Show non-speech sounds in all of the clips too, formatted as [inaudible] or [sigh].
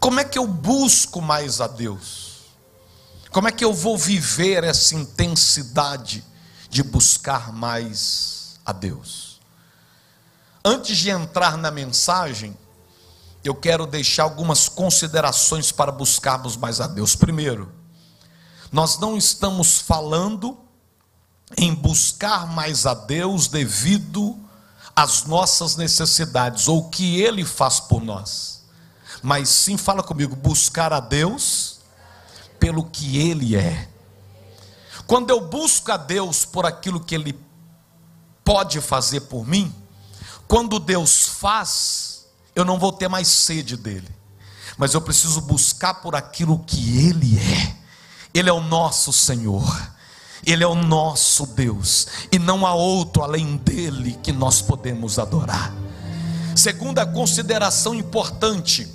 Como é que eu busco mais a Deus? Como é que eu vou viver essa intensidade de buscar mais a Deus? Antes de entrar na mensagem, eu quero deixar algumas considerações para buscarmos mais a Deus. Primeiro, nós não estamos falando em buscar mais a Deus devido às nossas necessidades ou o que Ele faz por nós, mas sim, fala comigo, buscar a Deus pelo que Ele é. Quando eu busco a Deus por aquilo que Ele pode fazer por mim, quando Deus faz, eu não vou ter mais sede dele, mas eu preciso buscar por aquilo que Ele é. Ele é o nosso Senhor. Ele é o nosso Deus, e não há outro além dele que nós podemos adorar. Segunda consideração importante: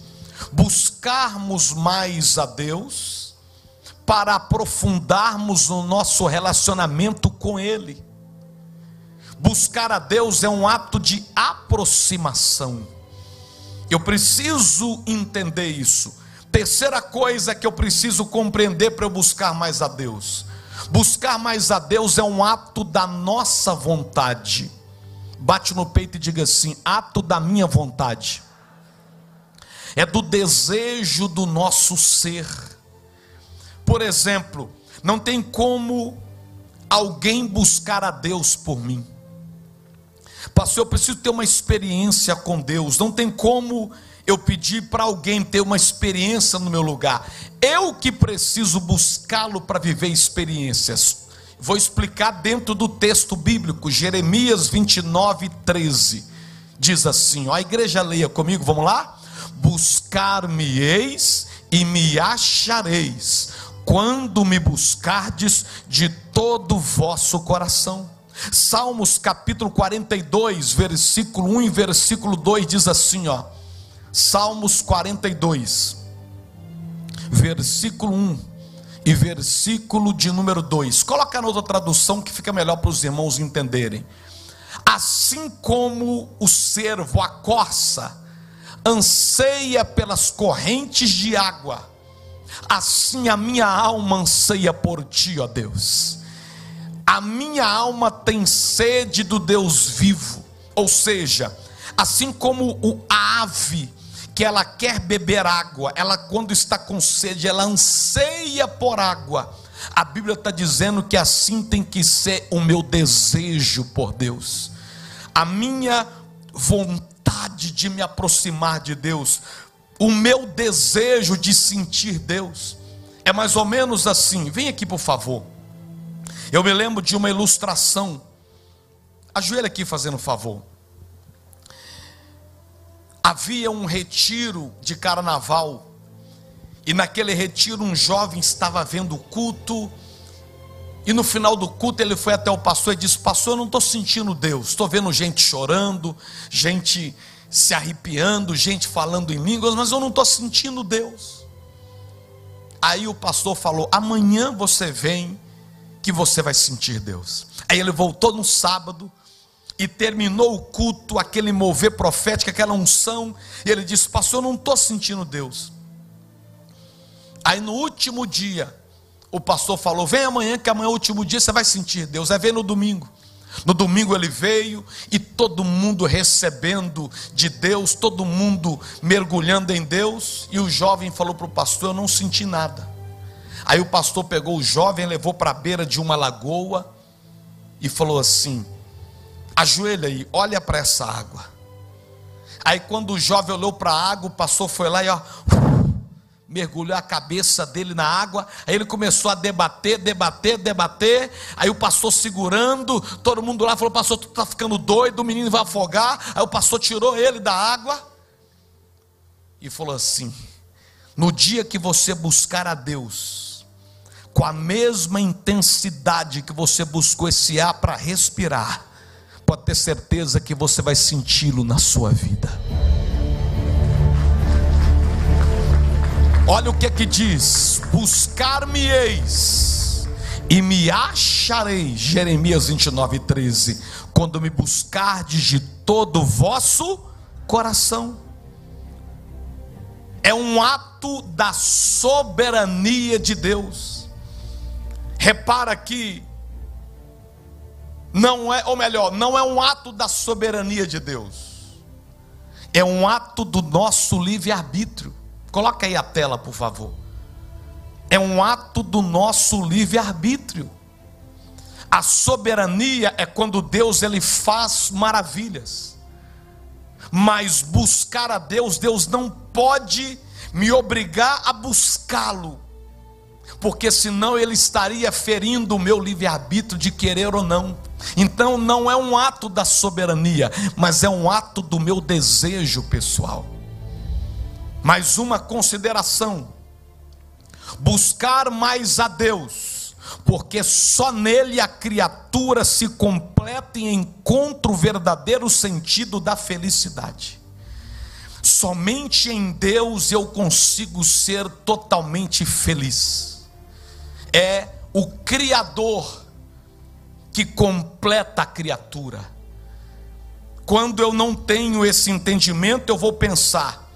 buscarmos mais a Deus para aprofundarmos o nosso relacionamento com Ele. Buscar a Deus é um ato de aproximação. Eu preciso entender isso. Terceira coisa que eu preciso compreender para eu buscar mais a Deus Buscar mais a Deus é um ato da nossa vontade. Bate no peito e diga assim: ato da minha vontade. É do desejo do nosso ser. Por exemplo, não tem como alguém buscar a Deus por mim. Pastor, eu preciso ter uma experiência com Deus. Não tem como eu pedir para alguém ter uma experiência no meu lugar. Eu que preciso buscá-lo para viver experiências. Vou explicar dentro do texto bíblico, Jeremias 29, 13. Diz assim: ó, a igreja leia comigo, vamos lá? Buscar-me-eis e me achareis, quando me buscardes de todo vosso coração. Salmos capítulo 42, versículo 1 e versículo 2 diz assim, ó: Salmos 42, versículo 1 e versículo de número 2. Coloca na outra tradução que fica melhor para os irmãos entenderem. Assim como o servo, a corça, anseia pelas correntes de água, assim a minha alma anseia por ti, ó Deus. A minha alma tem sede do Deus vivo, ou seja, assim como o ave que ela quer beber água, ela quando está com sede, ela anseia por água. A Bíblia está dizendo que assim tem que ser o meu desejo por Deus, a minha vontade de me aproximar de Deus, o meu desejo de sentir Deus. É mais ou menos assim. Vem aqui, por favor. Eu me lembro de uma ilustração. Ajoelha aqui fazendo favor havia um retiro de carnaval, e naquele retiro um jovem estava vendo o culto, e no final do culto ele foi até o pastor e disse: Pastor, eu não estou sentindo Deus, estou vendo gente chorando, gente se arrepiando, gente falando em línguas, mas eu não estou sentindo Deus. Aí o pastor falou: Amanhã você vem, que você vai sentir Deus. Aí ele voltou no sábado, e terminou o culto, aquele mover profético, aquela unção, e ele disse: Pastor, eu não estou sentindo Deus. Aí no último dia, o pastor falou: Vem amanhã, que amanhã é o último dia, você vai sentir Deus. Aí vem no domingo. No domingo ele veio e todo mundo recebendo de Deus, todo mundo mergulhando em Deus. E o jovem falou para o pastor: Eu não senti nada. Aí o pastor pegou o jovem, levou para a beira de uma lagoa e falou assim: ajoelha aí, olha para essa água. Aí quando o jovem olhou para a água, o pastor foi lá e ó, mergulhou a cabeça dele na água. Aí ele começou a debater, debater, debater. Aí o pastor segurando, todo mundo lá falou: Pastor, tu está ficando doido, o menino vai afogar. Aí o pastor tirou ele da água e falou assim: No dia que você buscar a Deus, com a mesma intensidade que você buscou esse ar para respirar, pode ter certeza que você vai senti-lo na sua vida. Olha o que é que diz: buscar-me-eis e me acharei. Jeremias 29, 13. Quando me buscardes de todo o vosso coração. é um ato da soberania de Deus. Repara que não é, ou melhor, não é um ato da soberania de Deus, é um ato do nosso livre-arbítrio. Coloca aí a tela, por favor. É um ato do nosso livre-arbítrio. A soberania é quando Deus ele faz maravilhas. Mas buscar a Deus, Deus não pode me obrigar a buscá-lo. Porque senão ele estaria ferindo o meu livre-arbítrio de querer ou não. Então não é um ato da soberania, mas é um ato do meu desejo pessoal. Mais uma consideração: buscar mais a Deus, porque só nele a criatura se completa e encontra o verdadeiro sentido da felicidade. Somente em Deus eu consigo ser totalmente feliz. É o Criador que completa a criatura. Quando eu não tenho esse entendimento, eu vou pensar: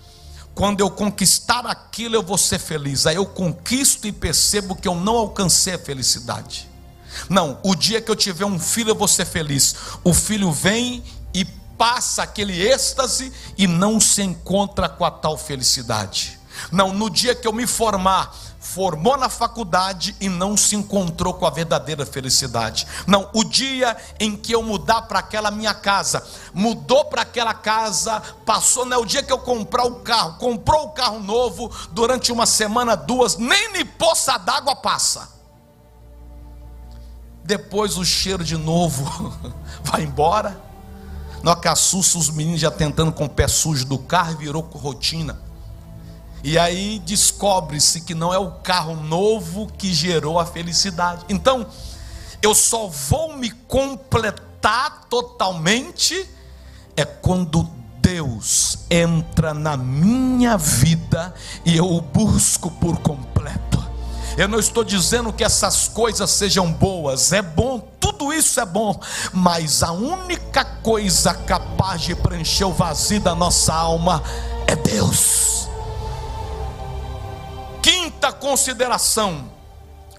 quando eu conquistar aquilo, eu vou ser feliz. Aí eu conquisto e percebo que eu não alcancei a felicidade. Não, o dia que eu tiver um filho, eu vou ser feliz. O filho vem e passa aquele êxtase e não se encontra com a tal felicidade. Não, no dia que eu me formar, formou na faculdade e não se encontrou com a verdadeira felicidade. Não, o dia em que eu mudar para aquela minha casa, mudou para aquela casa, passou, não é o dia que eu comprar o carro, comprou o carro novo, durante uma semana, duas, nem nem poça d'água passa. Depois o cheiro de novo [laughs] vai embora. Nós que assusta os meninos já tentando com o pé sujo do carro, virou rotina. E aí descobre-se que não é o carro novo que gerou a felicidade. Então, eu só vou me completar totalmente é quando Deus entra na minha vida e eu o busco por completo. Eu não estou dizendo que essas coisas sejam boas, é bom, tudo isso é bom, mas a única coisa capaz de preencher o vazio da nossa alma é Deus. Quinta consideração: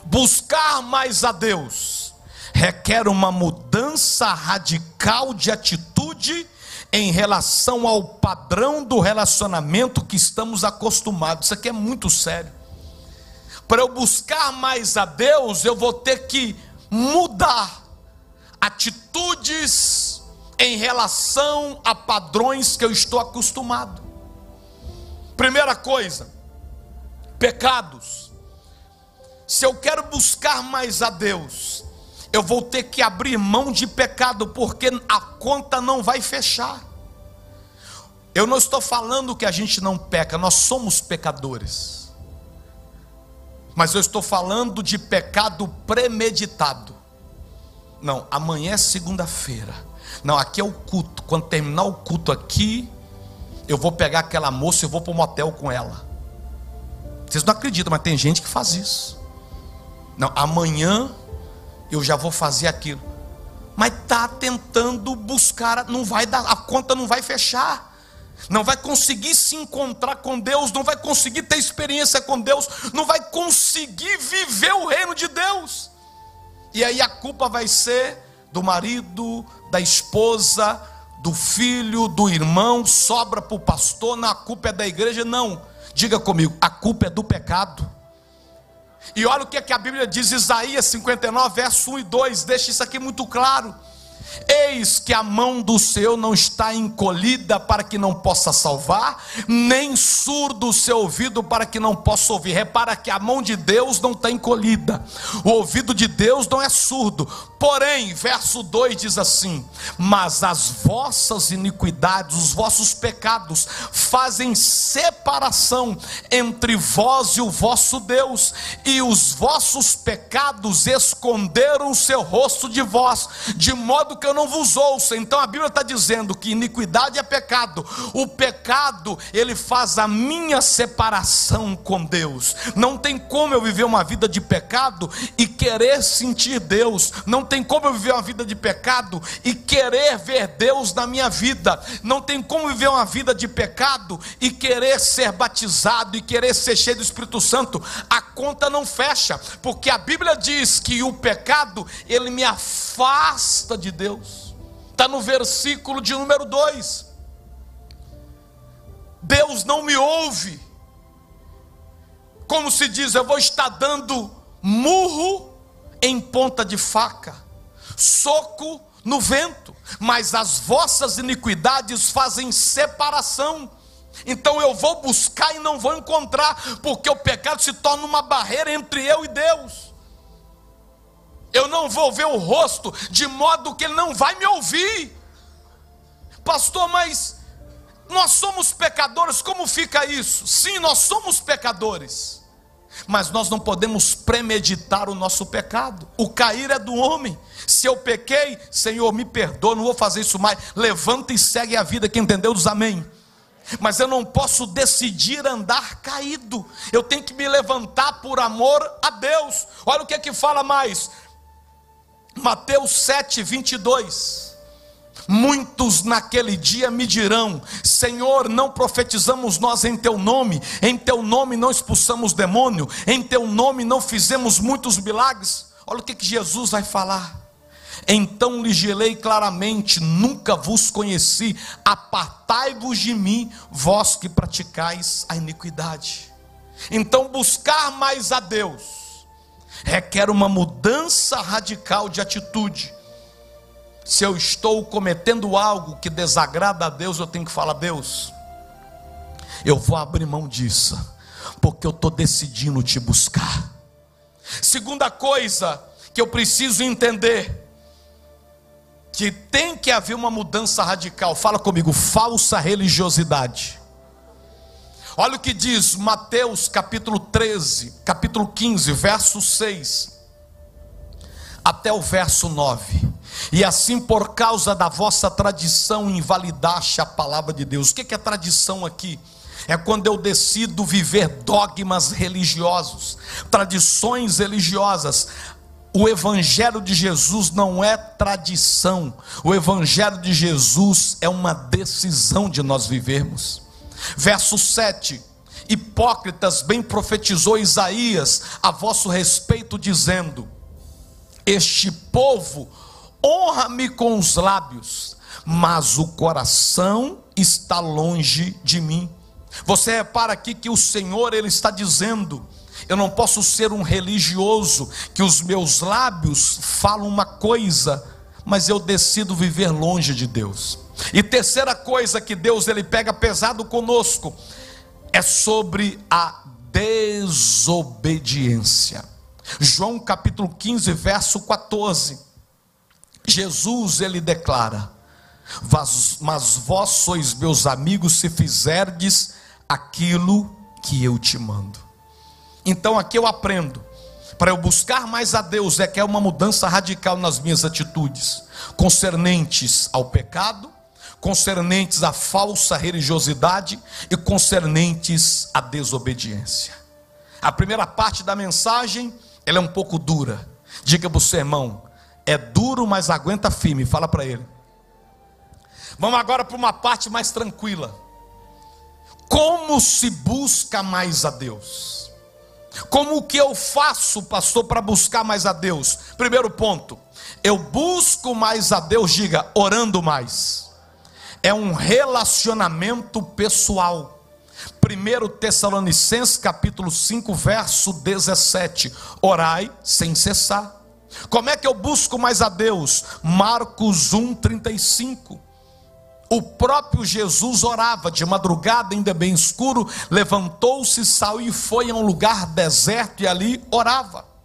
buscar mais a Deus requer uma mudança radical de atitude em relação ao padrão do relacionamento que estamos acostumados. Isso aqui é muito sério. Para eu buscar mais a Deus, eu vou ter que mudar atitudes em relação a padrões que eu estou acostumado. Primeira coisa, pecados. Se eu quero buscar mais a Deus, eu vou ter que abrir mão de pecado, porque a conta não vai fechar. Eu não estou falando que a gente não peca, nós somos pecadores. Mas eu estou falando de pecado premeditado. Não, amanhã é segunda-feira. Não, aqui é o culto. Quando terminar o culto aqui, eu vou pegar aquela moça e vou para o motel com ela. Vocês não acreditam, mas tem gente que faz isso. Não, amanhã eu já vou fazer aquilo. Mas está tentando buscar, não vai dar, a conta não vai fechar. Não vai conseguir se encontrar com Deus, não vai conseguir ter experiência com Deus, não vai conseguir viver o reino de Deus. E aí a culpa vai ser do marido, da esposa, do filho, do irmão, sobra para o pastor, não, a culpa é da igreja, não Diga comigo, a culpa é do pecado. E olha o que, é que a Bíblia diz, Isaías 59, verso 1 e 2, deixa isso aqui muito claro. Eis que a mão do Senhor não está encolhida para que não possa salvar, nem surdo o seu ouvido para que não possa ouvir. Repara que a mão de Deus não está encolhida, o ouvido de Deus não é surdo. Porém, verso 2 diz assim: Mas as vossas iniquidades, os vossos pecados, fazem separação entre vós e o vosso Deus, e os vossos pecados esconderam o seu rosto de vós, de modo que eu não vos ouça. Então a Bíblia está dizendo que iniquidade é pecado. O pecado, ele faz a minha separação com Deus. Não tem como eu viver uma vida de pecado e querer sentir Deus. Não tem como eu viver uma vida de pecado e querer ver Deus na minha vida. Não tem como viver uma vida de pecado e querer ser batizado e querer ser cheio do Espírito Santo. A conta não fecha, porque a Bíblia diz que o pecado, ele me afasta de Deus. Está no versículo de número 2. Deus não me ouve. Como se diz, eu vou estar dando murro em ponta de faca, soco no vento, mas as vossas iniquidades fazem separação. Então eu vou buscar e não vou encontrar, porque o pecado se torna uma barreira entre eu e Deus. Eu não vou ver o rosto, de modo que ele não vai me ouvir. Pastor, mas nós somos pecadores, como fica isso? Sim, nós somos pecadores, mas nós não podemos premeditar o nosso pecado. O cair é do homem. Se eu pequei, Senhor, me perdoa, não vou fazer isso mais. Levanta e segue a vida. Quem entendeu, diz amém mas eu não posso decidir andar caído, eu tenho que me levantar por amor a Deus. Olha o que é que fala mais, Mateus 7, 22. Muitos naquele dia me dirão: Senhor, não profetizamos nós em teu nome, em teu nome não expulsamos demônio, em teu nome não fizemos muitos milagres. Olha o que, que Jesus vai falar. Então lhe gelei claramente: Nunca vos conheci, apartai-vos de mim, vós que praticais a iniquidade. Então, buscar mais a Deus requer uma mudança radical de atitude. Se eu estou cometendo algo que desagrada a Deus, eu tenho que falar: Deus, eu vou abrir mão disso, porque eu estou decidindo te buscar. Segunda coisa que eu preciso entender que tem que haver uma mudança radical. Fala comigo, falsa religiosidade. Olha o que diz Mateus capítulo 13, capítulo 15, verso 6 até o verso 9. E assim, por causa da vossa tradição, invalidaste a palavra de Deus. O que é tradição aqui? É quando eu decido viver dogmas religiosos, tradições religiosas, o Evangelho de Jesus não é tradição, o Evangelho de Jesus é uma decisão de nós vivermos. Verso 7: Hipócritas, bem profetizou Isaías a vosso respeito, dizendo: Este povo honra-me com os lábios, mas o coração está longe de mim. Você repara aqui que o Senhor ele está dizendo: eu não posso ser um religioso que os meus lábios falam uma coisa, mas eu decido viver longe de Deus. E terceira coisa que Deus ele pega pesado conosco é sobre a desobediência. João capítulo 15, verso 14. Jesus ele declara: Mas vós sois meus amigos se fizerdes aquilo que eu te mando. Então aqui eu aprendo. Para eu buscar mais a Deus é que é uma mudança radical nas minhas atitudes, concernentes ao pecado, concernentes à falsa religiosidade e concernentes à desobediência. A primeira parte da mensagem, ela é um pouco dura. Diga para o seu irmão, é duro, mas aguenta firme. Fala para ele. Vamos agora para uma parte mais tranquila. Como se busca mais a Deus? Como que eu faço, pastor, para buscar mais a Deus? Primeiro ponto, eu busco mais a Deus, diga, orando mais. É um relacionamento pessoal. 1 Tessalonicenses capítulo 5, verso 17. Orai sem cessar. Como é que eu busco mais a Deus? Marcos 1, 35. O próprio Jesus orava de madrugada, ainda bem escuro, levantou-se, saiu e foi a um lugar deserto e ali orava.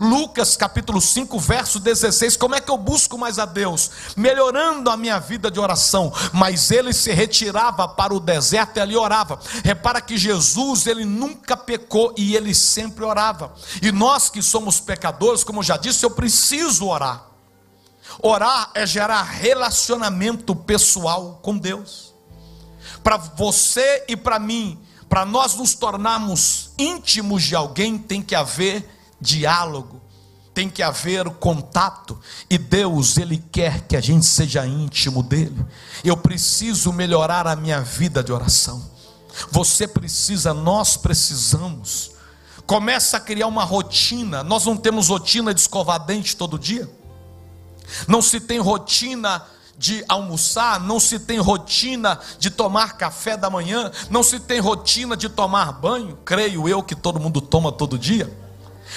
Lucas capítulo 5, verso 16. Como é que eu busco mais a Deus? Melhorando a minha vida de oração. Mas ele se retirava para o deserto e ali orava. Repara que Jesus, ele nunca pecou e ele sempre orava. E nós que somos pecadores, como já disse, eu preciso orar. Orar é gerar relacionamento pessoal com Deus. Para você e para mim, para nós nos tornarmos íntimos de alguém, tem que haver diálogo, tem que haver contato, e Deus, Ele quer que a gente seja íntimo dEle. Eu preciso melhorar a minha vida de oração. Você precisa, nós precisamos. Começa a criar uma rotina. Nós não temos rotina de escovar dente todo dia. Não se tem rotina de almoçar, não se tem rotina de tomar café da manhã, não se tem rotina de tomar banho, creio eu que todo mundo toma todo dia.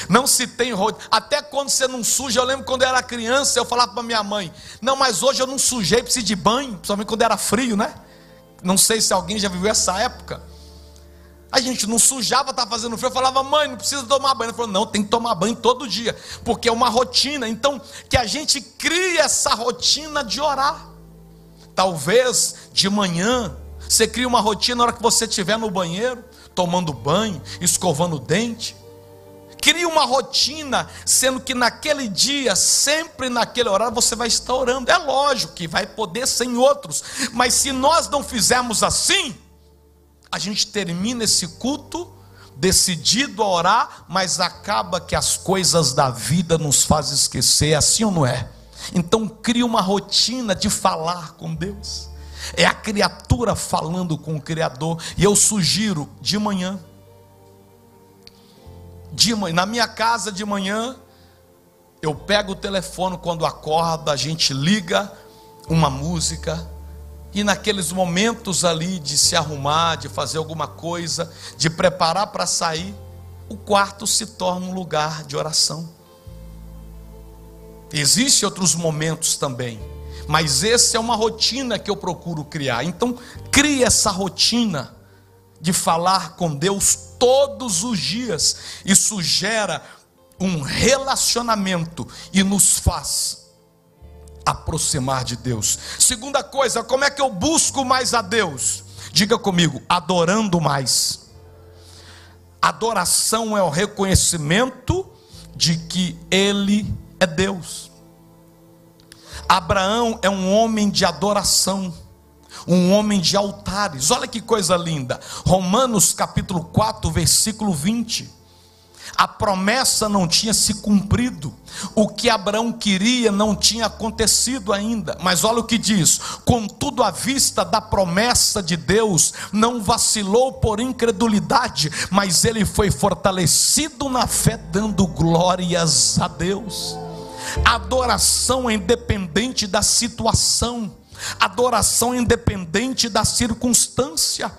Não se tem rotina, até quando você não suja, eu lembro quando eu era criança, eu falava para minha mãe: Não, mas hoje eu não sujei, preciso de banho, principalmente quando era frio, né? Não sei se alguém já viveu essa época. A gente não sujava, estava fazendo frio. Eu falava, mãe, não precisa tomar banho. Ela falou, não, tem que tomar banho todo dia, porque é uma rotina. Então, que a gente crie essa rotina de orar. Talvez de manhã, você cria uma rotina na hora que você estiver no banheiro, tomando banho, escovando o dente. Cria uma rotina, sendo que naquele dia, sempre naquele horário, você vai estar orando. É lógico que vai poder ser em outros, mas se nós não fizermos assim, a gente termina esse culto decidido a orar, mas acaba que as coisas da vida nos fazem esquecer, assim ou não é? Então cria uma rotina de falar com Deus. É a criatura falando com o Criador. E eu sugiro de manhã. De manhã, na minha casa de manhã, eu pego o telefone quando acorda, a gente liga uma música e naqueles momentos ali de se arrumar, de fazer alguma coisa, de preparar para sair, o quarto se torna um lugar de oração. Existem outros momentos também, mas essa é uma rotina que eu procuro criar. Então, crie essa rotina de falar com Deus todos os dias. Isso gera um relacionamento e nos faz aproximar de Deus. Segunda coisa, como é que eu busco mais a Deus? Diga comigo, adorando mais. Adoração é o reconhecimento de que Ele é Deus. Abraão é um homem de adoração, um homem de altares. Olha que coisa linda. Romanos capítulo 4, versículo 20 a promessa não tinha se cumprido, o que Abraão queria não tinha acontecido ainda, mas olha o que diz: contudo, à vista da promessa de Deus, não vacilou por incredulidade, mas ele foi fortalecido na fé, dando glórias a Deus. Adoração é independente da situação, adoração independente da circunstância.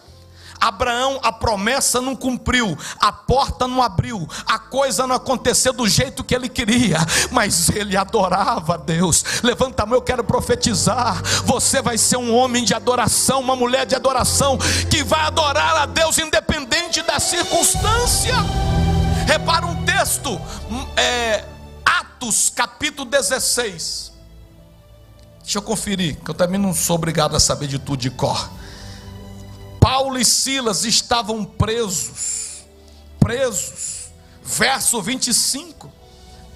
Abraão, a promessa não cumpriu, a porta não abriu, a coisa não aconteceu do jeito que ele queria, mas ele adorava a Deus. Levanta a mão, eu quero profetizar. Você vai ser um homem de adoração, uma mulher de adoração, que vai adorar a Deus independente da circunstância. Repara um texto, é, Atos capítulo 16. Deixa eu conferir, que eu também não sou obrigado a saber de tudo de cor. Paulo e Silas estavam presos, presos, verso 25,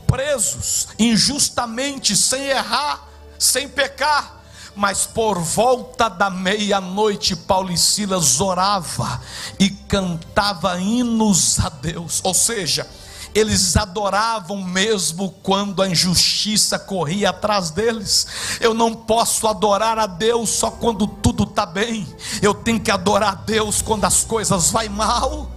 presos injustamente, sem errar, sem pecar, mas por volta da meia-noite Paulo e Silas orava e cantava hinos a Deus, ou seja, eles adoravam mesmo quando a injustiça corria atrás deles. Eu não posso adorar a Deus só quando tudo está bem, eu tenho que adorar a Deus quando as coisas vai mal.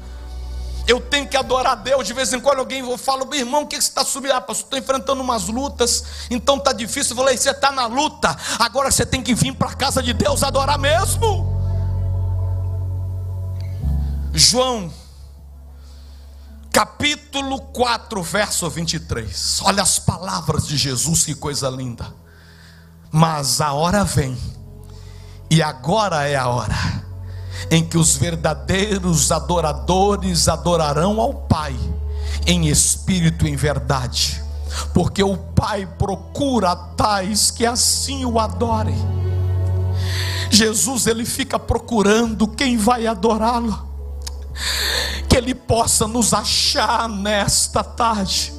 Eu tenho que adorar a Deus. De vez em quando alguém fala, meu irmão, o que você está subindo? Ah, pastor, estou enfrentando umas lutas, então está difícil. Eu falei, você está na luta, agora você tem que vir para a casa de Deus adorar mesmo. João capítulo 4, verso 23. Olha as palavras de Jesus, que coisa linda. Mas a hora vem, e agora é a hora, em que os verdadeiros adoradores adorarão ao Pai, em espírito e em verdade, porque o Pai procura tais que assim o adorem. Jesus, ele fica procurando quem vai adorá-lo que Ele possa nos achar nesta tarde.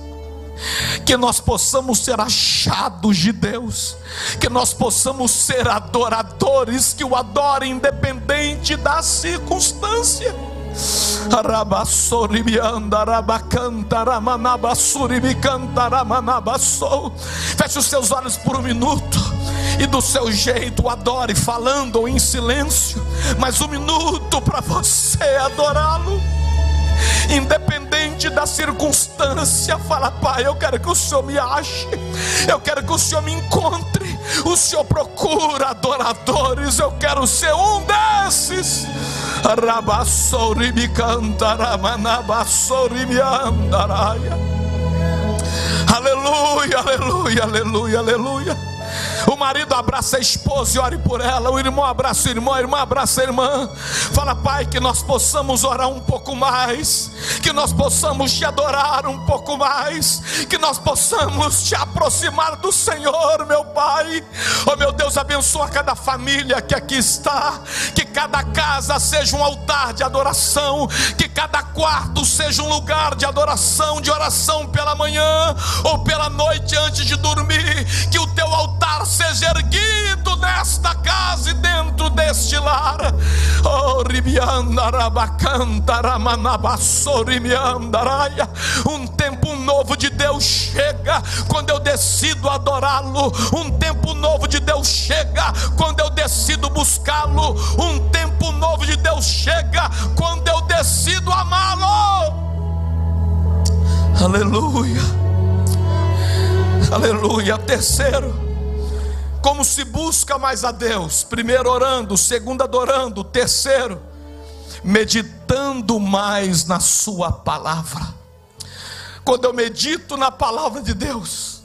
que nós possamos ser achados de Deus, que nós possamos ser adoradores que o adorem independente da circunstância. Feche os seus olhos por um minuto e do seu jeito adore, falando ou em silêncio, mas um minuto para você adorá-lo independente da circunstância, fala, Pai, eu quero que o Senhor me ache, eu quero que o Senhor me encontre. O Senhor procura adoradores, eu quero ser um desses. Rabassouri me cantaramanabassori me andaraia. Aleluia, aleluia, aleluia, aleluia. O marido abraça a esposa e ore por ela. O irmão abraça o irmão, a irmã abraça a irmã. Fala, Pai, que nós possamos orar um pouco mais, que nós possamos te adorar um pouco mais, que nós possamos te aproximar do Senhor, meu Pai. Oh, meu Deus, abençoa cada família que aqui está, que cada casa seja um altar de adoração, que cada quarto seja um lugar de adoração, de oração pela manhã ou pela noite antes de dormir, que o teu altar seja erguido nesta casa e dentro deste lar. Oh, um tempo novo de Deus chega quando eu decido adorá-lo. Um tempo novo de Deus chega quando eu decido buscá-lo. Um tempo novo de Deus chega quando eu decido amá-lo. Aleluia. Aleluia. Terceiro como se busca mais a Deus? Primeiro orando, segundo adorando, terceiro meditando mais na Sua palavra. Quando eu medito na palavra de Deus,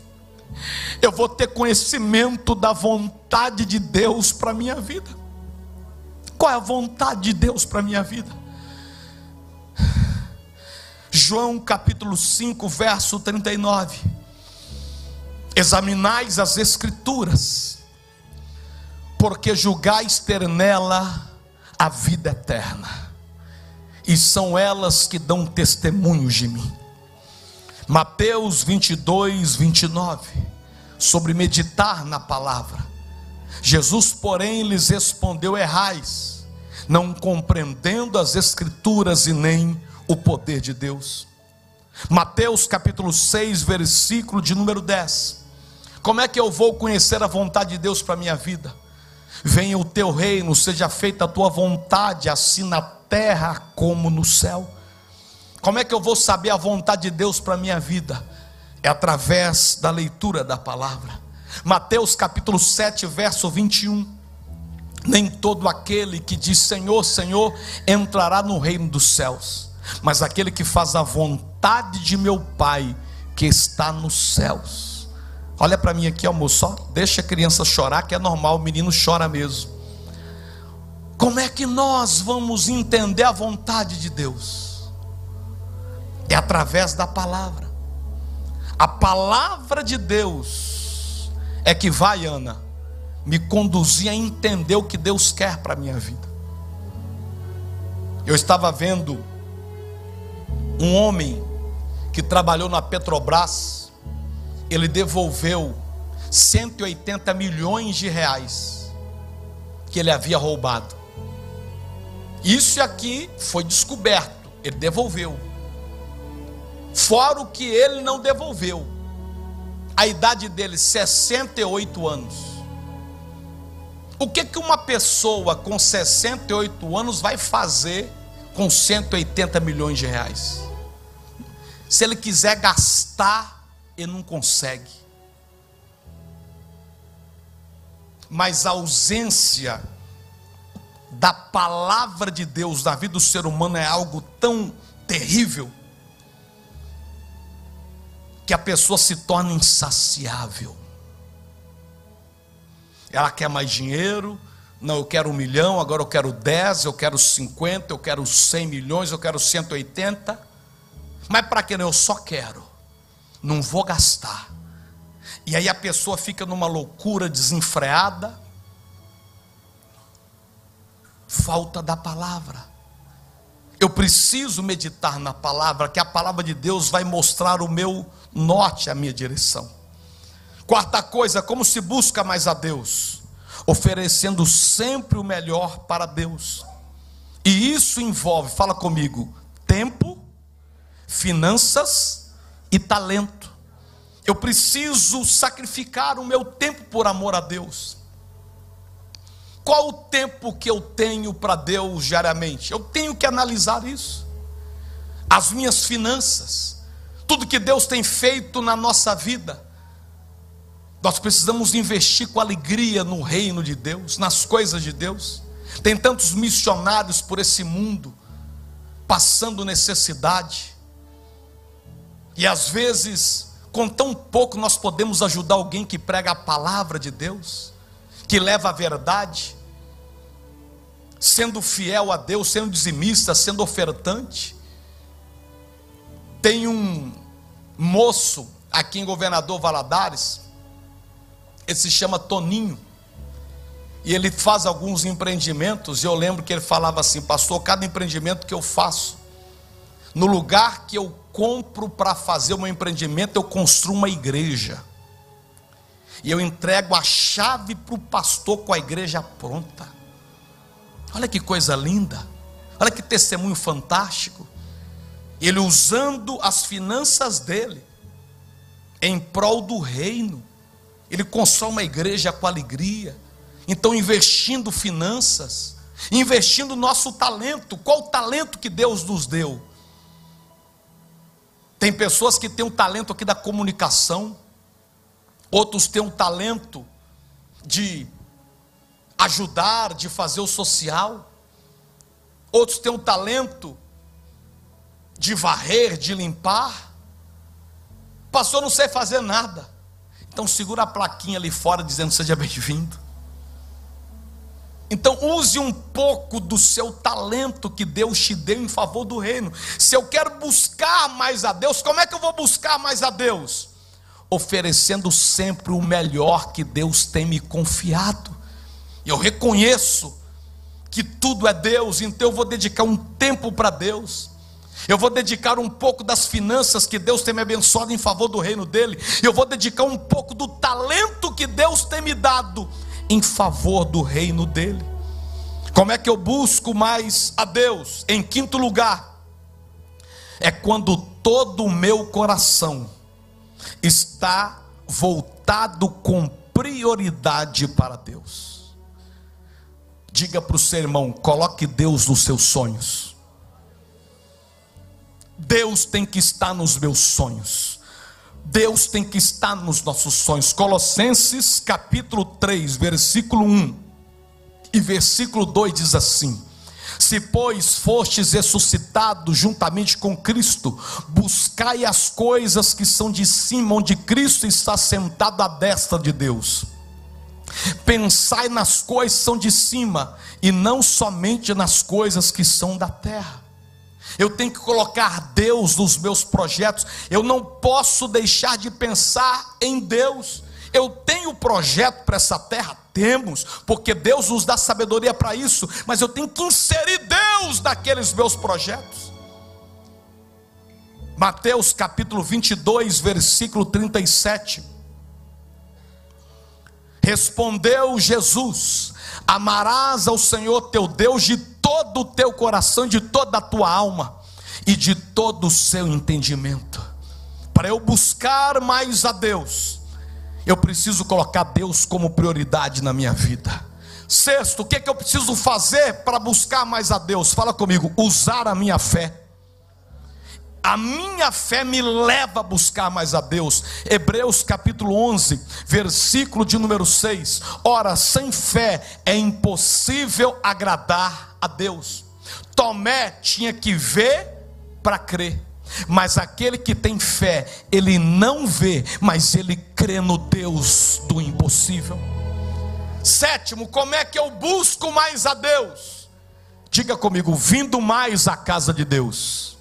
eu vou ter conhecimento da vontade de Deus para a minha vida. Qual é a vontade de Deus para a minha vida? João capítulo 5, verso 39 examinais as Escrituras, porque julgais ter nela a vida eterna, e são elas que dão testemunho de mim. Mateus 22, 29, sobre meditar na palavra. Jesus, porém, lhes respondeu: Errais, não compreendendo as Escrituras e nem o poder de Deus. Mateus capítulo 6, versículo de número 10. Como é que eu vou conhecer a vontade de Deus para a minha vida? Venha o teu reino, seja feita a tua vontade, assim na terra como no céu. Como é que eu vou saber a vontade de Deus para a minha vida? É através da leitura da palavra. Mateus capítulo 7, verso 21. Nem todo aquele que diz Senhor, Senhor, entrará no reino dos céus, mas aquele que faz a vontade de meu Pai que está nos céus. Olha para mim aqui, almoço, só deixa a criança chorar, que é normal, o menino chora mesmo. Como é que nós vamos entender a vontade de Deus? É através da palavra. A palavra de Deus é que vai, Ana, me conduzir a entender o que Deus quer para a minha vida. Eu estava vendo um homem que trabalhou na Petrobras, ele devolveu 180 milhões de reais que ele havia roubado. Isso aqui foi descoberto, ele devolveu. Fora o que ele não devolveu. A idade dele, 68 anos. O que, que uma pessoa com 68 anos vai fazer com 180 milhões de reais? Se ele quiser gastar e não consegue. Mas a ausência da palavra de Deus na vida do ser humano é algo tão terrível que a pessoa se torna insaciável. Ela quer mais dinheiro, não, eu quero um milhão, agora eu quero dez, eu quero cinquenta, eu quero cem milhões, eu quero cento e oitenta. Mas para que não? Eu só quero não vou gastar. E aí a pessoa fica numa loucura desenfreada. Falta da palavra. Eu preciso meditar na palavra, que a palavra de Deus vai mostrar o meu norte, a minha direção. Quarta coisa, como se busca mais a Deus? Oferecendo sempre o melhor para Deus. E isso envolve, fala comigo, tempo, finanças e talento. Eu preciso sacrificar o meu tempo por amor a Deus. Qual o tempo que eu tenho para Deus diariamente? Eu tenho que analisar isso. As minhas finanças, tudo que Deus tem feito na nossa vida. Nós precisamos investir com alegria no reino de Deus, nas coisas de Deus. Tem tantos missionários por esse mundo, passando necessidade. E às vezes, com tão pouco, nós podemos ajudar alguém que prega a palavra de Deus, que leva a verdade, sendo fiel a Deus, sendo dizimista, sendo ofertante. Tem um moço aqui em Governador Valadares, ele se chama Toninho. E ele faz alguns empreendimentos, e eu lembro que ele falava assim: Pastor, cada empreendimento que eu faço, no lugar que eu compro para fazer o meu empreendimento, eu construo uma igreja. E eu entrego a chave para o pastor com a igreja pronta. Olha que coisa linda. Olha que testemunho fantástico. Ele usando as finanças dele em prol do reino. Ele constrói uma igreja com alegria então, investindo finanças, investindo nosso talento. Qual o talento que Deus nos deu? Tem pessoas que têm o talento aqui da comunicação, outros têm o talento de ajudar, de fazer o social, outros têm o talento de varrer, de limpar. Pastor, não sei fazer nada. Então segura a plaquinha ali fora dizendo seja bem-vindo. Então, use um pouco do seu talento que Deus te deu em favor do reino. Se eu quero buscar mais a Deus, como é que eu vou buscar mais a Deus? Oferecendo sempre o melhor que Deus tem me confiado. Eu reconheço que tudo é Deus, então eu vou dedicar um tempo para Deus. Eu vou dedicar um pouco das finanças que Deus tem me abençoado em favor do reino dele. Eu vou dedicar um pouco do talento que Deus tem me dado em favor do reino dele. Como é que eu busco mais a Deus? Em quinto lugar, é quando todo o meu coração está voltado com prioridade para Deus. Diga para o seu irmão: coloque Deus nos seus sonhos. Deus tem que estar nos meus sonhos. Deus tem que estar nos nossos sonhos. Colossenses capítulo 3, versículo 1 e versículo 2 diz assim: Se, pois, fostes ressuscitados juntamente com Cristo, buscai as coisas que são de cima, onde Cristo está sentado à destra de Deus. Pensai nas coisas que são de cima, e não somente nas coisas que são da terra eu tenho que colocar Deus nos meus projetos, eu não posso deixar de pensar em Deus. Eu tenho projeto para essa terra? Temos, porque Deus nos dá sabedoria para isso, mas eu tenho que inserir Deus naqueles meus projetos. Mateus capítulo 22, versículo 37. Respondeu Jesus: Amarás ao Senhor teu Deus de todo o teu coração, de toda a tua alma e de todo o seu entendimento. Para eu buscar mais a Deus, eu preciso colocar Deus como prioridade na minha vida. Sexto, o que, é que eu preciso fazer para buscar mais a Deus? Fala comigo, usar a minha fé. A minha fé me leva a buscar mais a Deus. Hebreus capítulo 11, versículo de número 6. Ora, sem fé é impossível agradar a Deus. Tomé tinha que ver para crer. Mas aquele que tem fé, ele não vê, mas ele crê no Deus do impossível. Sétimo, como é que eu busco mais a Deus? Diga comigo, vindo mais à casa de Deus.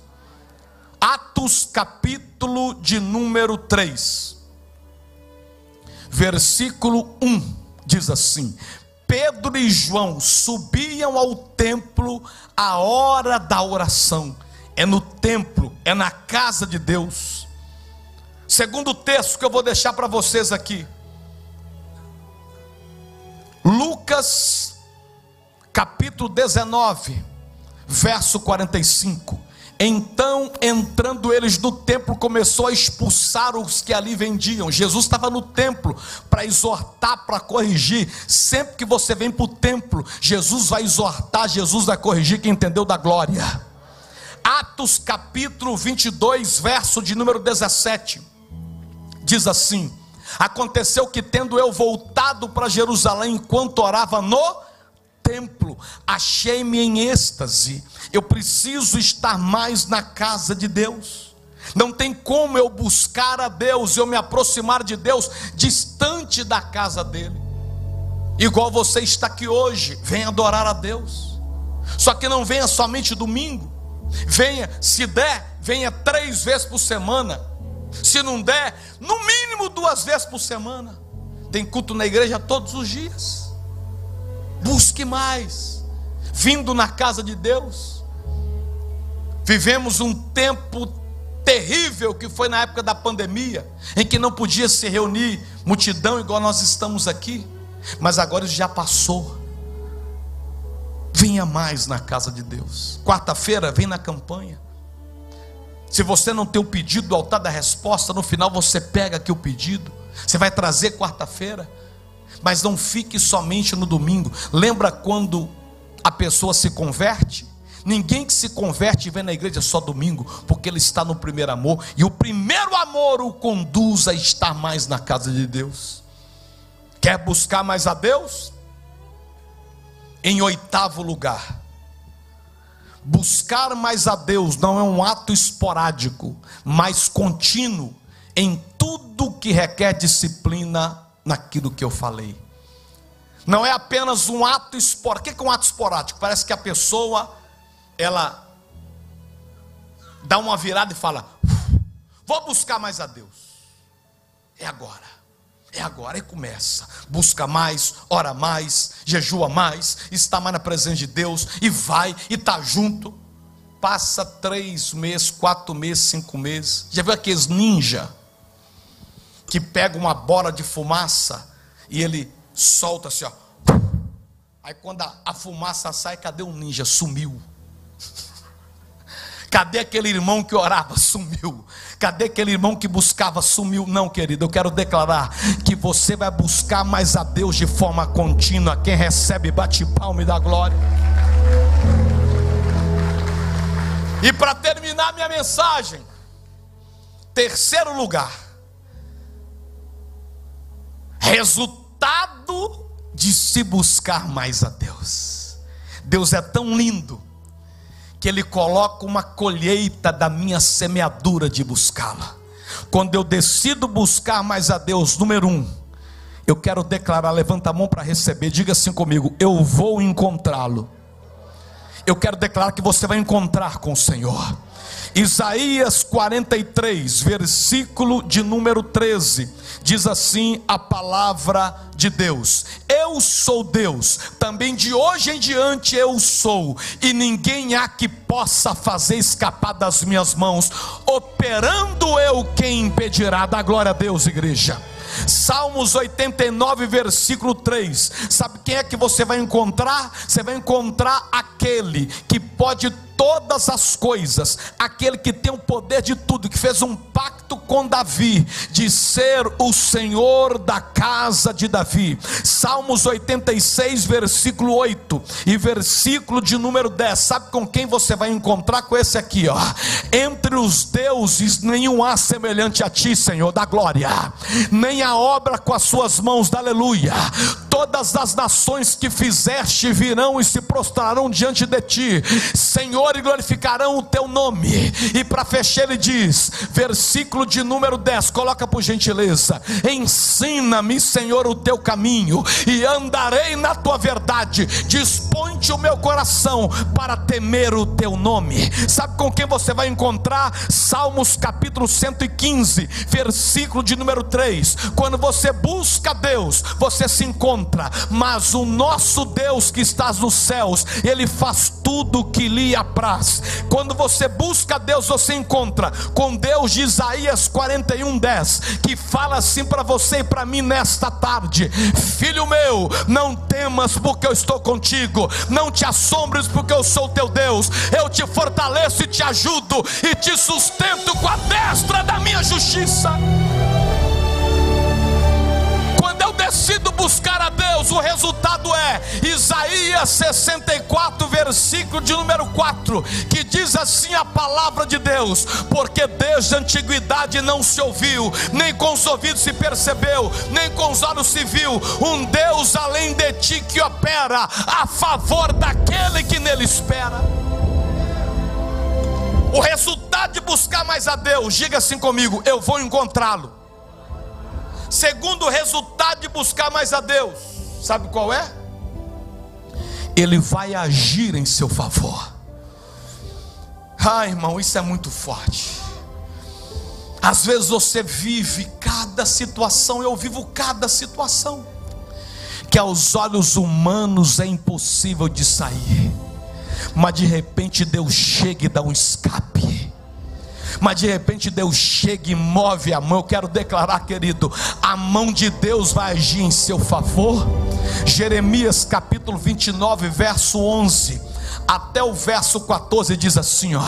Atos capítulo de número 3, versículo 1, diz assim: Pedro e João subiam ao templo a hora da oração. É no templo, é na casa de Deus. Segundo texto que eu vou deixar para vocês aqui. Lucas, capítulo 19, verso 45. Então, entrando eles no templo, começou a expulsar os que ali vendiam. Jesus estava no templo para exortar, para corrigir. Sempre que você vem para o templo, Jesus vai exortar, Jesus vai corrigir quem entendeu da glória. Atos capítulo 22, verso de número 17, diz assim: Aconteceu que, tendo eu voltado para Jerusalém enquanto orava no templo, achei-me em êxtase eu preciso estar mais na casa de Deus. Não tem como eu buscar a Deus, eu me aproximar de Deus distante da casa dele. Igual você está aqui hoje, venha adorar a Deus. Só que não venha somente domingo. Venha, se der, venha três vezes por semana. Se não der, no mínimo duas vezes por semana. Tem culto na igreja todos os dias. Busque mais. Vindo na casa de Deus Vivemos um tempo terrível que foi na época da pandemia, em que não podia se reunir multidão igual nós estamos aqui, mas agora já passou. Venha mais na casa de Deus. Quarta-feira, vem na campanha. Se você não tem o pedido do altar da resposta, no final você pega aqui o pedido. Você vai trazer quarta-feira. Mas não fique somente no domingo. Lembra quando a pessoa se converte? Ninguém que se converte vem na igreja só domingo, porque ele está no primeiro amor, e o primeiro amor o conduz a estar mais na casa de Deus. Quer buscar mais a Deus? Em oitavo lugar, buscar mais a Deus não é um ato esporádico, mas contínuo em tudo que requer disciplina naquilo que eu falei. Não é apenas um ato esporádico. O que é um ato esporádico? Parece que a pessoa ela dá uma virada e fala: Vou buscar mais a Deus. É agora. É agora e começa. Busca mais, ora mais, jejua mais, está mais na presença de Deus e vai e está junto. Passa três meses, quatro meses, cinco meses. Já viu aqueles ninja que pega uma bola de fumaça e ele solta assim, ó. Aí quando a, a fumaça sai, cadê o ninja? Sumiu. [laughs] Cadê aquele irmão que orava? Sumiu. Cadê aquele irmão que buscava? Sumiu. Não, querido, eu quero declarar que você vai buscar mais a Deus de forma contínua. Quem recebe, bate palma e dá glória. E para terminar minha mensagem, terceiro lugar, resultado de se buscar mais a Deus. Deus é tão lindo que Ele coloca uma colheita da minha semeadura de buscá-la. Quando eu decido buscar mais a Deus, número um, eu quero declarar, levanta a mão para receber, diga assim comigo: eu vou encontrá-lo. Eu quero declarar que você vai encontrar com o Senhor. Isaías 43, versículo de número 13, diz assim a palavra de Deus: Eu sou Deus, também de hoje em diante eu sou, e ninguém há que possa fazer escapar das minhas mãos, operando eu quem impedirá, da glória a Deus, igreja. Salmos 89, versículo 3. Sabe quem é que você vai encontrar? Você vai encontrar aquele que pode todas as coisas, aquele que tem o poder de tudo, que fez um pacto com Davi, de ser o Senhor da casa de Davi. Salmos 86, versículo 8 e versículo de número 10. Sabe com quem você vai encontrar? Com esse aqui, ó. Entre os deuses, nenhum há semelhante a ti, Senhor, da glória, nem a obra com as suas mãos, da aleluia. Todas as nações que fizeste virão e se prostrarão diante de ti, Senhor e glorificarão o teu nome. E para fechar, ele diz, versículo de número 10, coloca por gentileza. Ensina-me, Senhor, o teu caminho e andarei na tua verdade. Dispõe-te o meu coração para temer o teu nome. Sabe com quem você vai encontrar? Salmos capítulo 115, versículo de número 3. Quando você busca Deus, você se encontra, mas o nosso Deus que está nos céus, ele faz tudo o que lhe apraz. Quando você busca Deus, você encontra. Com Deus de Isaías 41, 10, que fala assim para você e para mim nesta tarde: Filho meu, não temas, porque eu estou contigo, não te assombres, porque eu sou teu Deus, eu te fortaleço e te ajudo, e te sustento com a destra da minha justiça. Decido buscar a Deus, o resultado é Isaías 64, versículo de número 4, que diz assim a palavra de Deus: Porque desde a antiguidade não se ouviu, nem com os ouvidos se percebeu, nem com os olhos se viu, um Deus além de ti que opera a favor daquele que nele espera. O resultado de buscar mais a Deus, diga assim comigo: eu vou encontrá-lo. Segundo resultado de buscar mais a Deus, sabe qual é? Ele vai agir em seu favor. Ah, irmão, isso é muito forte. Às vezes você vive cada situação, eu vivo cada situação, que aos olhos humanos é impossível de sair, mas de repente Deus chega e dá um escape mas de repente Deus chega e move a mão. Eu quero declarar, querido, a mão de Deus vai agir em seu favor. Jeremias capítulo 29, verso 11 até o verso 14 diz assim: ó,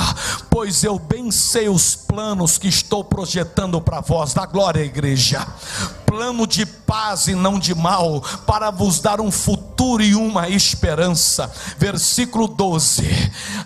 pois eu bem sei os planos que estou projetando para vós, da glória, igreja, plano de paz e não de mal, para vos dar um futuro e uma esperança. Versículo 12: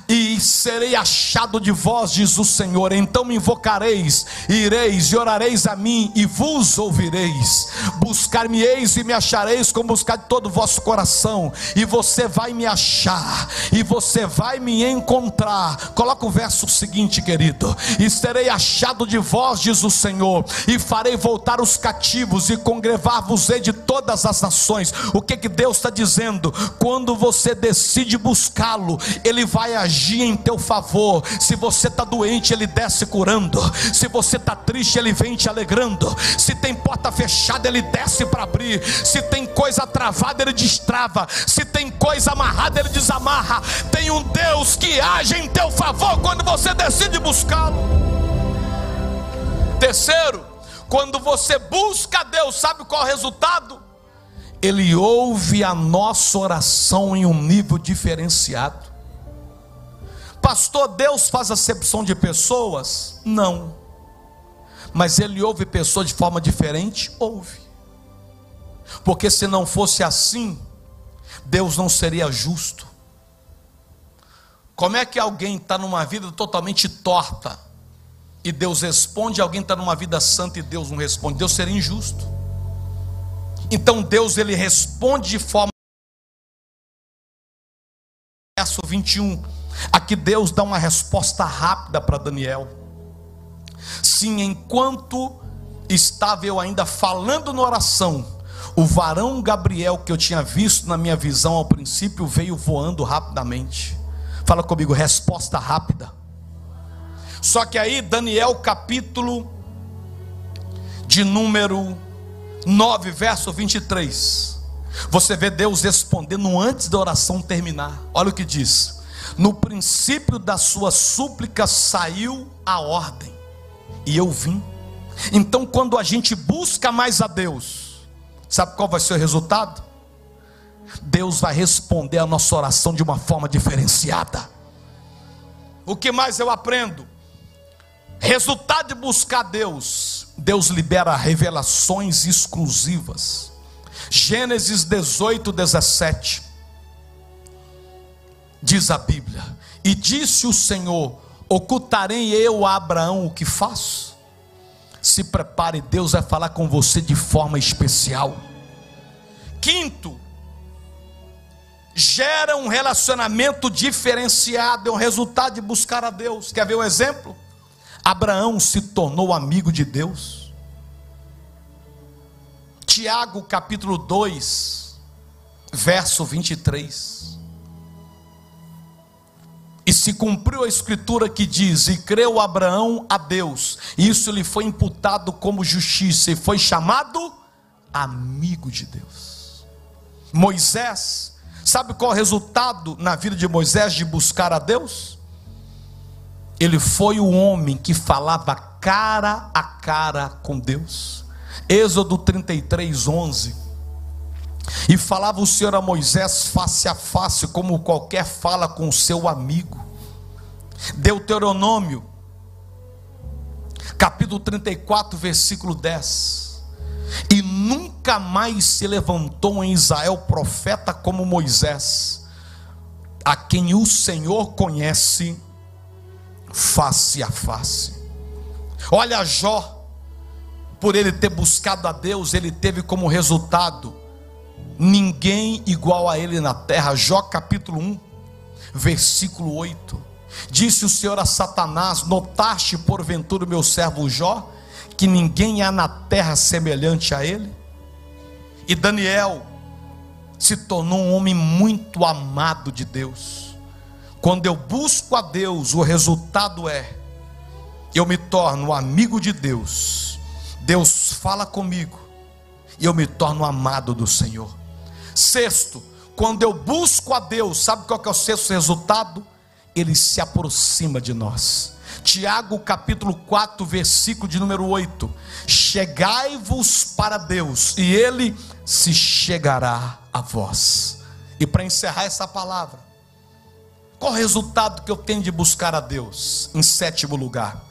E serei achado de vós, diz o Senhor, então me invocareis, ireis e orareis a mim, e vos ouvireis. Buscar-me-eis e me achareis, como buscar de todo o vosso coração, e você vai me achar, e você vai me encontrar. Coloca o verso seguinte, querido: E serei achado de vós, diz o Senhor, e farei voltar os cativos e congregar-vos-ei de todas as nações. O que que Deus está dizendo? Quando você decide buscá-lo, Ele vai agir em teu favor. Se você está doente, Ele desce curando. Se você está triste, Ele vem te alegrando. Se tem porta fechada, Ele desce para abrir. Se tem coisa travada, Ele destrava. Se tem coisa amarrada, Ele desamarra. Tem um Deus que age em teu favor quando você decide buscá-lo. Terceiro, quando você busca Deus, sabe qual é o resultado? Ele ouve a nossa oração em um nível diferenciado. Pastor, Deus faz acepção de pessoas? Não. Mas ele ouve pessoas de forma diferente? Ouve. Porque se não fosse assim, Deus não seria justo. Como é que alguém está numa vida totalmente torta, e Deus responde, alguém está numa vida santa e Deus não responde, Deus seria injusto. Então Deus ele responde de forma verso 21. Aqui Deus dá uma resposta rápida para Daniel. Sim, enquanto estava eu ainda falando na oração, o varão Gabriel que eu tinha visto na minha visão ao princípio veio voando rapidamente. Fala comigo, resposta rápida. Só que aí, Daniel, capítulo de número 9, verso 23. Você vê Deus respondendo antes da oração terminar. Olha o que diz: No princípio da sua súplica saiu a ordem, e eu vim. Então, quando a gente busca mais a Deus, sabe qual vai ser o resultado? Deus vai responder a nossa oração de uma forma diferenciada. O que mais eu aprendo? Resultado de buscar Deus, Deus libera revelações exclusivas. Gênesis 18, 17. Diz a Bíblia: E disse o Senhor: Ocultarei eu a Abraão o que faço? Se prepare, Deus vai falar com você de forma especial. Quinto, gera um relacionamento diferenciado, é um resultado de buscar a Deus. Quer ver um exemplo? Abraão se tornou amigo de Deus. Tiago capítulo 2, verso 23. E se cumpriu a escritura que diz: E creu Abraão a Deus, e isso lhe foi imputado como justiça, e foi chamado amigo de Deus. Moisés, sabe qual é o resultado na vida de Moisés de buscar a Deus? Ele foi o homem que falava cara a cara com Deus. Êxodo 33, 11. E falava o Senhor a Moisés face a face, como qualquer fala com seu amigo. Deuteronômio, capítulo 34, versículo 10. E nunca mais se levantou em Israel profeta como Moisés, a quem o Senhor conhece face a face. Olha Jó, por ele ter buscado a Deus, ele teve como resultado ninguém igual a ele na terra. Jó capítulo 1, versículo 8. Disse o Senhor a Satanás: Notaste porventura o meu servo Jó, que ninguém há na terra semelhante a ele? E Daniel se tornou um homem muito amado de Deus quando eu busco a Deus, o resultado é eu me torno amigo de Deus. Deus fala comigo e eu me torno amado do Senhor. Sexto, quando eu busco a Deus, sabe qual que é o sexto resultado? Ele se aproxima de nós. Tiago capítulo 4, versículo de número 8: Chegai-vos para Deus, e Ele se chegará a vós. E para encerrar essa palavra, qual o resultado que eu tenho de buscar a Deus? Em sétimo lugar,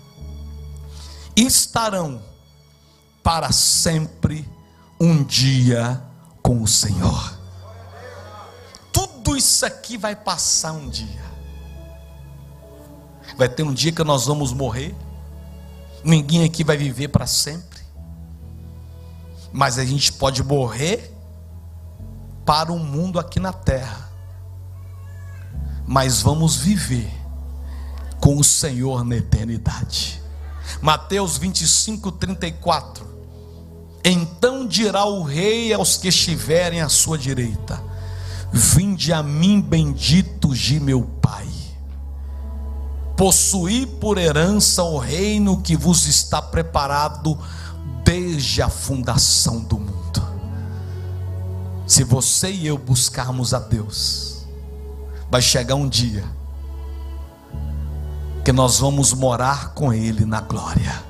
estarão para sempre um dia com o Senhor. Tudo isso aqui vai passar um dia. Vai ter um dia que nós vamos morrer. Ninguém aqui vai viver para sempre. Mas a gente pode morrer para o mundo aqui na terra mas vamos viver com o Senhor na eternidade. Mateus 25, 34. Então dirá o rei aos que estiverem à sua direita: Vinde a mim, benditos de meu Pai. Possuí por herança o reino que vos está preparado desde a fundação do mundo. Se você e eu buscarmos a Deus, vai chegar um dia que nós vamos morar com Ele na glória.